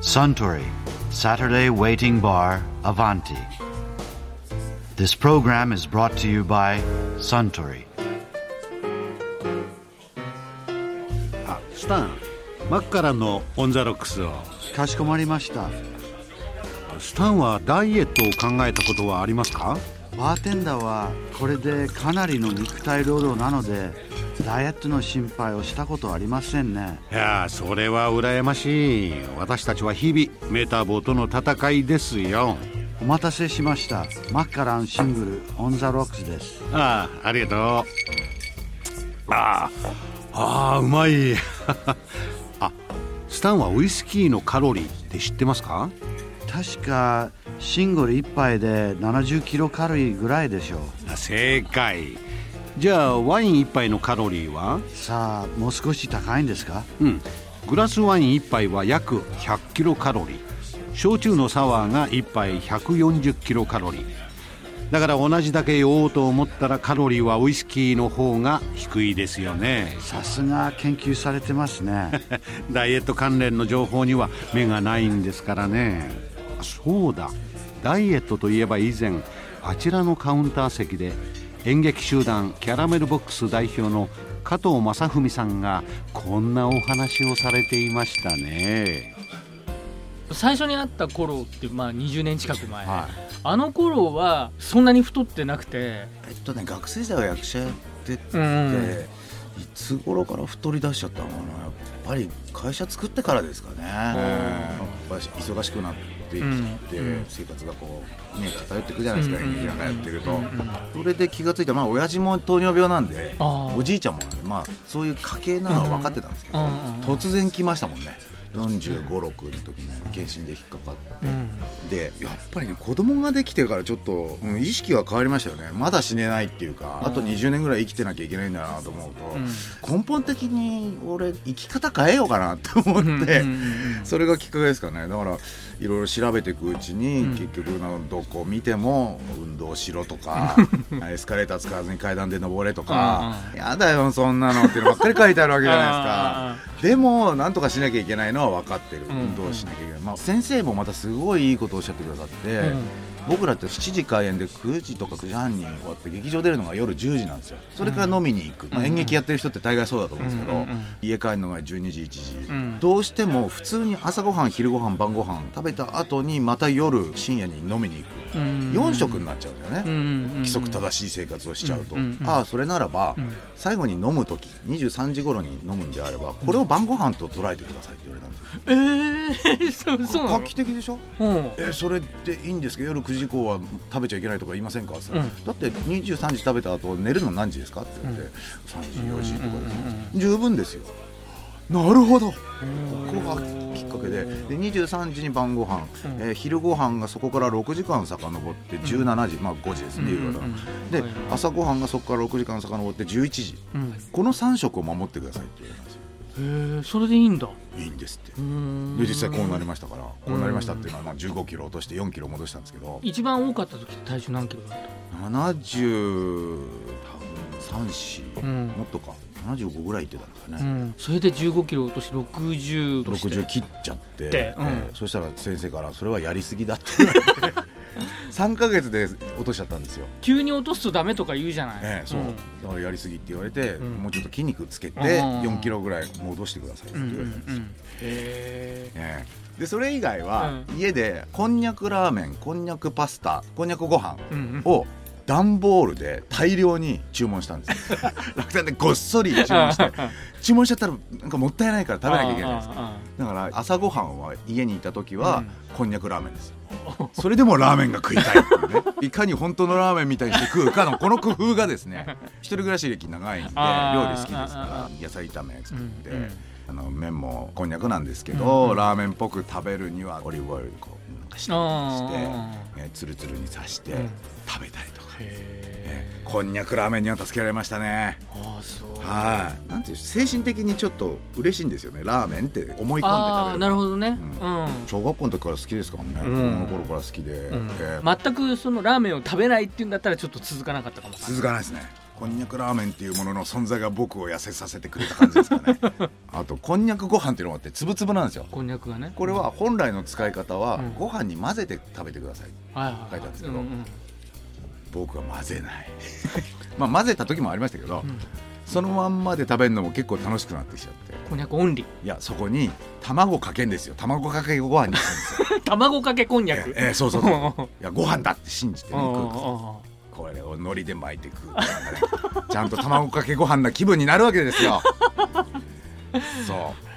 Suntory Saturday Waiting Bar Avanti. This program is brought to you by Suntory. あスタンマッカランのオン・ザ・ロックスをかしこまりました。スタンはダイエットを考えたことはありますか？バーテンダーはこれでかなりの肉体労働なのでダイエットの心配をしたことはありませんね。いやーそれは羨ましい。私たちは日々メタボとの戦いですよ。お待たせしました。マッカランシングル「オン・ザ・ロックス」です。ああありがとう。あーあーうまい。あスタンはウイスキーのカロリーって知ってますか？確かシングル1杯で70キロカロリーぐらいでしょう。正解じゃあワイン1杯のカロリーは？さあもう少し高いんですか？うん。グラスワイン1杯は約100キロカロリー。焼酎のサワーが1杯140キロカロリー。だから同じだけ酔おうと思ったらカロリーはウイスキーの方が低いですよね。さすが研究されてますね。ダイエット関連の情報には目がないんですからね。あそうだ。ダイエットといえば以前あちらのカウンター席で演劇集団キャラメルボックス代表の加藤正文さんがこんなお話をされていましたね。最初に会った頃ってまあ20年近く前、はい。あの頃はそんなに太ってなくて。えっとね学生時代は役者やってて、うん。いつ頃から太り出しちゃったのかなぱり会社作ってからですかね、忙しくなってきて、うん。生活がこうね偏ってくじゃないですか、うん。演劇なんかやってると、それで気がついたまあ親父も糖尿病なんでおじいちゃんもまあそういう家系なのは分かってたんですけど、突然来ましたもんね4 5 6の時に検診で引っかかって。うんでやっぱりね子供ができてからちょっと、うん意識は変わりましたよね。まだ死ねないっていうかあと20年ぐらい生きてなきゃいけないんだなと思うと、根本的に俺生き方変えようかなって思って、それがきっかけですかね。だからいろいろ調べていくうちに、うん。結局どこ見ても運動しろとか エスカレーター使わずに階段で登れとか、やだよそんなのっていうのばっかり書いてあるわけじゃないですか。でもなんとかしなきゃいけないのは分かってる、ん。運動しなきゃいけない、まあ、先生もまたすごいいいことをおっしゃってくださって、うん。僕らって7時開演で9時とか9時半に終わって劇場出るのが夜10時なんですよ。それから飲みに行く、まあ、演劇やってる人って大概そうだと思うんですけど、家帰るのが12時1時、うん。どうしても普通に朝ごはん昼ごはん晩ごはん食べた後にまた夜深夜に飲みに行く、うん。4食になっちゃうんだよね、規則正しい生活をしちゃうと、ああそれならば、ん。最後に飲む時23時頃に飲むんであればこれを晩ご飯と捉えてくださいってんですよえー、そうそうな画の期的でしょ？うん。えそれでいいんですけど夜9時以降は食べちゃいけないとか言いませんか?」ってうん。だって23時食べた後寝るの何時ですか?」って言って、3時4時とかです、うん十分ですよ。なるほど。ここがきっかけで。で23時に晩ご飯、うん。えー昼ご飯がそこから6時間遡って17時、まあ5時ですね夕方の、うんで朝ご飯がそこから6時間遡って11時。うん。この3食を守ってくださいって言われたんですよへーそれでいいんだ。いいんですって。うん。で実際こうなりましたからこうなりましたっていうのはまあ15キロ落として4キロ戻したんですけど。一番多かった時体重何キロだった？70多分34、うんもっとか。75ぐらいいってたんですかうね、ん。それで15キロ落として60として。60切っちゃって、でうん。ええそしたら先生から「それはやりすぎだ」って言われて3ヶ月で落としちゃったんですよ、急に落とすとダメとか言うじゃない、ええそう、ん。だからやりすぎって言われて、うん。もうちょっと筋肉つけてうん。4キロぐらい戻してくださいってうん言われたんですよ、ええ。でそれ以外は、う家でこんにゃくラーメンこんにゃくパスタこんにゃくご飯を段ボールで大量に注文したんです。よ 楽天でごっそり注文して。注文しちゃったらなんかもったいないから食べなきゃいけないです。あだから朝ごはんは家にいた時は、うん。こんにゃくラーメンです。それでもラーメンが食いたいっていうね。いかに本当のラーメンみたいにして食うかのこの工夫がですね 一人暮らし歴長いんで料理好きですかあら野菜炒め作って、うんうん。あの麺もこんにゃくなんですけど、うんラーメンっぽく食べるにはオリーブオイルこうなんかしてえーツルツルに刺してうん。食べたりと。か、へえー。こんにゃくラーメンには助けられましたね。ーああそう。はい。なんていう精神的にちょっと嬉しいんですよねラーメンって。思い込んで食べる。なるほどね。ううん、小学校の時から好きですからね、うん。の頃から好きで、うん。えー。全くそのラーメンを食べないっていうんだったらちょっと続かなかったかも続かない。ですねこんにゃくラーメンっていうものの存在が僕を痩せさせてくれた感じですかね。あとこんにゃくご飯っていうのがあってつぶつぶなんですよ。こんにゃくがね。これは本来の使い方はうん。ご飯に混ぜて食べてくださいはいはい書いてあるんですけど。うんうん僕は混ぜない。まあ混ぜた時もありましたけど、うん。そのまんまで食べるのも結構楽しくなってきちゃって。こんにゃくオンリいやそこに卵かけんですよ。卵かけご飯にするんですよ。ー 卵かけこんにゃく。えええそうそうそう。いやご飯だって信じてこれを海苔で巻いて食うねちゃんと卵かけご飯な気分になるわけですよ。そう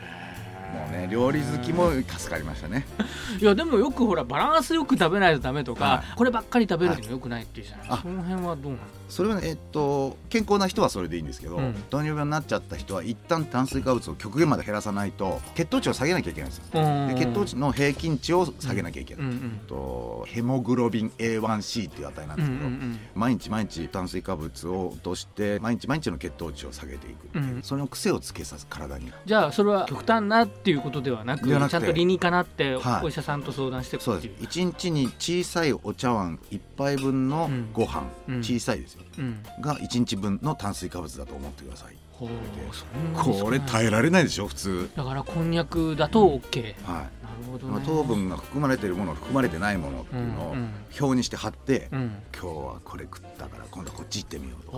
ね。料理好きも助かりましたね。いやでもよくほらバランスよく食べないとダメとか、はこればっかり食べるのもよくないっていうじゃない、あ。その辺はどうなの？それはねえっと健康な人はそれでいいんですけど、うん。糖尿病になっちゃった人は一旦炭水化物を極限まで減らさないと血糖値を下げなきゃいけないんですよ。で血糖値の平均値を下げなきゃいけない、うんうんとヘモグロビン A1C っていう値なんうんですけど、うん。毎日毎日炭水化物を落として毎日毎日の血糖値を下げていくっていう、うん。その癖をつけさせ体に。じゃあそれは極端なっていうことではなくちゃんと理にかなってはい。お医者さんと相談していくそうっていうです。1日に小さいお茶碗1杯分のご飯、うん。小さいですよ。うん。が1日分の炭水化物だと思ってくださいこれ耐えられないでしょ普通。だからこんにゃくだと OK、はい。なるほどね。まあ糖分が含まれているもの含まれてないものっていうのをうんうん。表にして貼って、うん。今日はこれ食ったから今度こっち行ってみようとか。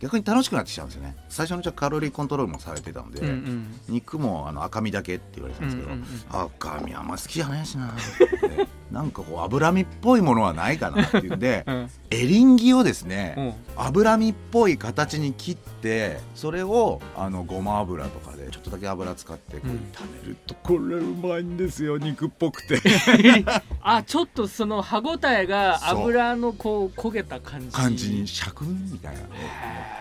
逆に楽しくなってきちゃうんですよね。最初のうちはカロリーコントロールもされてたので、うんうん。肉もあの赤身だけって言われてたんですけど、うんうん赤身あんま好きじゃないしなってなんかこう脂身っぽいものはないかなっていうんで うん。エリンギをですね、うん。脂身っぽい形に切ってそれをあのごま油とかでちょっとだけ油使ってこううん炒めるとこれうまいんですよ肉っぽくて。あちょっとその歯ごたえが油のこう焦げた感じ。感じにシャクンみたいな。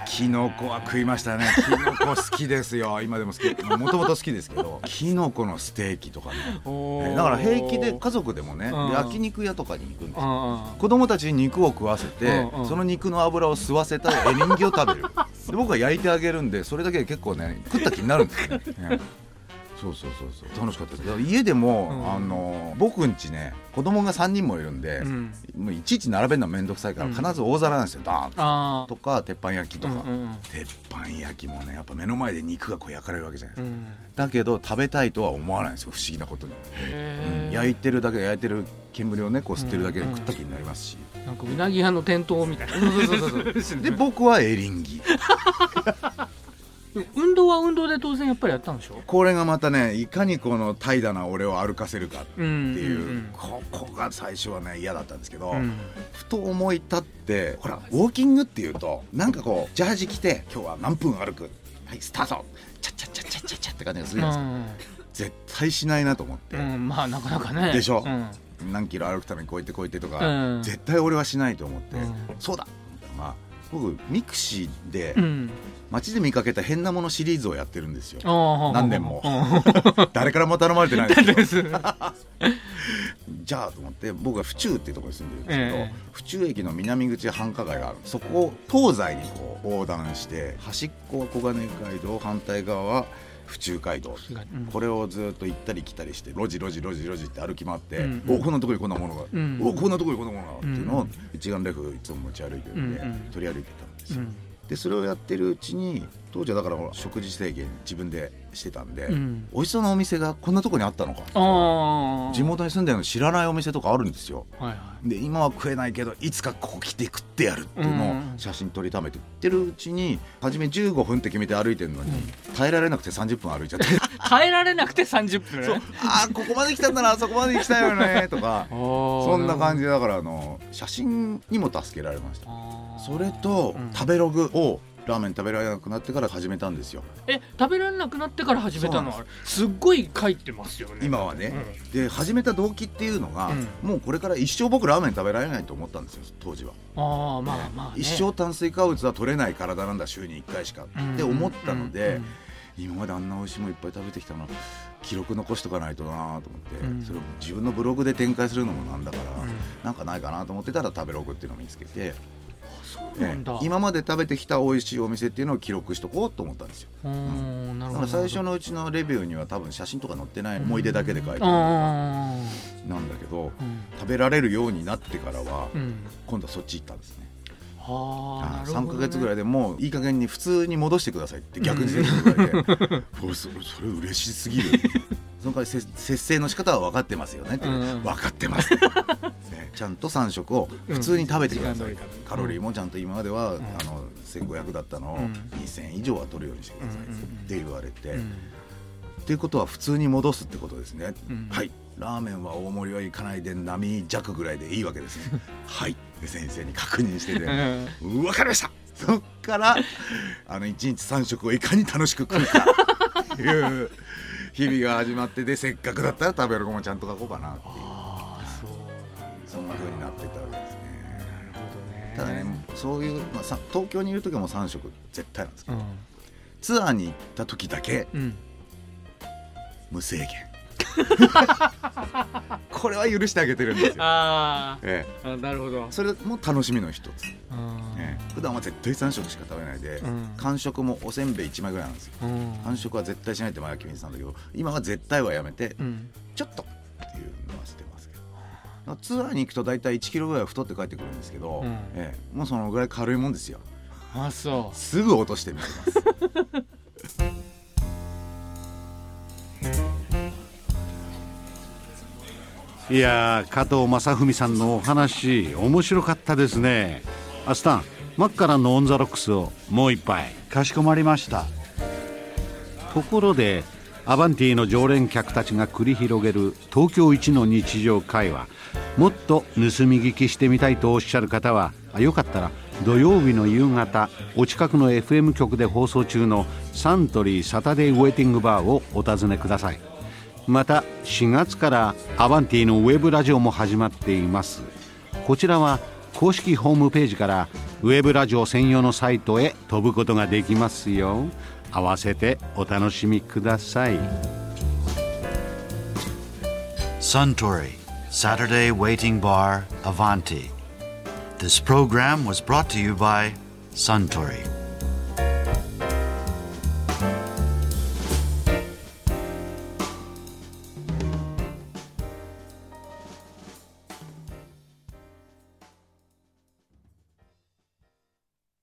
キノコは食いましたね。キノコ好きですよ。今でも好き。もともと好きですけどキノコのステーキとかね。おー。だから平気で家族でもねうん焼肉屋とかに行くんですよ。あ子供たちに肉を食わせてその肉の油を吸わせたエリンギを食べる。で僕は焼いてあげるんでそれだけで結構ね食った気になるんですよね。ね そうそうそうそう。楽しかったです。家でも、うん。あの僕んちね子供が3人もいるんでー、うん。もういちいち並べるの面倒くさいからうん。必ず大皿なんですよダーンとか鉄板焼きとか、うんうん鉄板焼きもねやっぱ目の前で肉がこう焼かれるわけじゃないですか、うん。だけど食べたいとは思わないんですよ不思議なことに、焼いてるだけ焼いてる煙をねこう吸ってるだけで食った気になりますし、なんかうなぎ屋の店頭みたいな。で僕はエリンギ 運動は運動で当然やっぱりやったんでしょ？これがまたねいかにこの怠惰な俺を歩かせるかってうんいう、うんうんここが最初はね嫌だったんですけど、うん。ふと思い立ってほらウォーキングっていうとなんかこうジャージ着て今日は何分歩く？はいスタート。チャッチャッチャッチャッチャッチャって感じがするじゃないですか、絶対しないなと思って、うん、うんまあなかなかねでしょうん何キロ歩くためにこうやってこうやってとか、うん絶対俺はしないと思って、うんそうだまあ僕 mixiでうん。街で見かけた変なものシリーズをやってるんですよ、何年も。うん。誰からも頼まれてない です？け どじゃあと思って僕は府中っていうところに住んでるんですけど、ええ。府中駅の南口繁華街がある。そこを東西にこう横断して端っこは小金井街道反対側は府中街道、うん。これをずっと行ったり来たりして路地路地路地路地って歩き回って、うんおこんなとこにこんなものが、うん。おこんなとこにこんなものがっていうのをうん。一眼レフいつも持ち歩いてるんで、取り歩いてたんですよ、うんでそれをやってるうちに当時はだから食事制限自分でしてたんで、うん。美味しそうなお店がこんなとこにあったのか。地元に住んでるの知らないお店とかあるんですよ。はいはい。で今は食えないけどいつかここ来て食ってやるっていうのをうん。写真撮りためて。ってるうちに初め15分って決めて歩いてるのに、耐えられなくて30分歩いちゃって耐えられなくて30分ああここまで来たんだなあそこまで行きたいよね とか。そそんな感じでだからあの写真にも助けられました。それと、うん。食べログをラーメン食べられなくなってから始めたんですよ。え食べられなくなってから始めたの？そうはす。っごい書いてますよね。今はね、で始めた動機っていうのが、うん。もうこれから一生僕ラーメン食べられないと思ったんですよ当時は。ああまあまあ、ね、一生炭水化物は取れない体なんだ週に1回しか。って思ったので、うんうん今まであんな美味しいものいっぱい食べてきたの記録残しとかないとなと思って、うん。それを自分のブログで展開するのもなんだから、うん。なんかないかなと思ってたら食べログっていうのを見つけて、そうなんだ、ええ今まで食べてきた美味しいお店っていうのを記録しとこうと思ったんですよ。うーん。最初のうちのレビューには多分写真とか載ってない思い出だけで書いてあるなんだけどうん。食べられるようになってからはうん。今度はそっち行ったんですね。はあ、3か月ぐらいででもういい加減に普通に戻してくださいって逆に言われて、おいそれ嬉しすぎる。その代わりせ節制の仕方は分かってますよねって、う。んうん。分かってます、ねちゃんと3食を普通に食べてください、うん。カロリーもちゃんと今までは、あの1500だったのをうん。2000以上は取るようにしてくださいうんうんうん。って言われて、うん。っていうことは普通に戻すってことですね、うん。はい。ラーメンは大盛りはいかないで波弱ぐらいでいいわけですね。はいで先生に確認してて、うん。分かりました。そっからあの1日3食をいかに楽しく食うかっていう日々が始まってでせっかくだったら食べる子もちゃんと書こうかなっていう。そんな風になってたわけですね。ただねそういう、まあ、さ東京にいる時はもう3食絶対なんですけど、うん。ツアーに行った時だけうん。無制限これは許してあげてるんですよ、あええ、ーあなるほど。それも楽しみの一つ、うんええ、普段は絶対3食しか食べないで、うん。間食もおせんべい1枚ぐらいなんですよ。うん。間食は絶対しないって前は決めてたんだけど今は絶対はやめて、うん。ちょっとっていうのはしてますけど。ツアーに行くと大体1キロぐらいは太って帰ってくるんですけど、うん。ええ、もうそのぐらい軽いもんですよ。あそすぐ落としてみせます いやー加藤正文さんのお話面白かったですね。あスタンマッカランのオン・ザ・ロックスをもう一杯。かしこまりました。ところでアバンティの常連客たちが繰り広げる東京一の日常会話。もっと盗み聞きしてみたいとおっしゃる方はあよかったら土曜日の夕方お近くの FM 局で放送中のサントリーサタデーウェイティングバーをお尋ねくださいまた4月からアバンティのウェブラジオも始まっていますこちらは公式ホームページからウェブラジオ専用のサイトへ飛ぶことができますよ合わせてお楽しみください Suntory Saturday Waiting Bar Avanti. This program was brought to you by Suntory.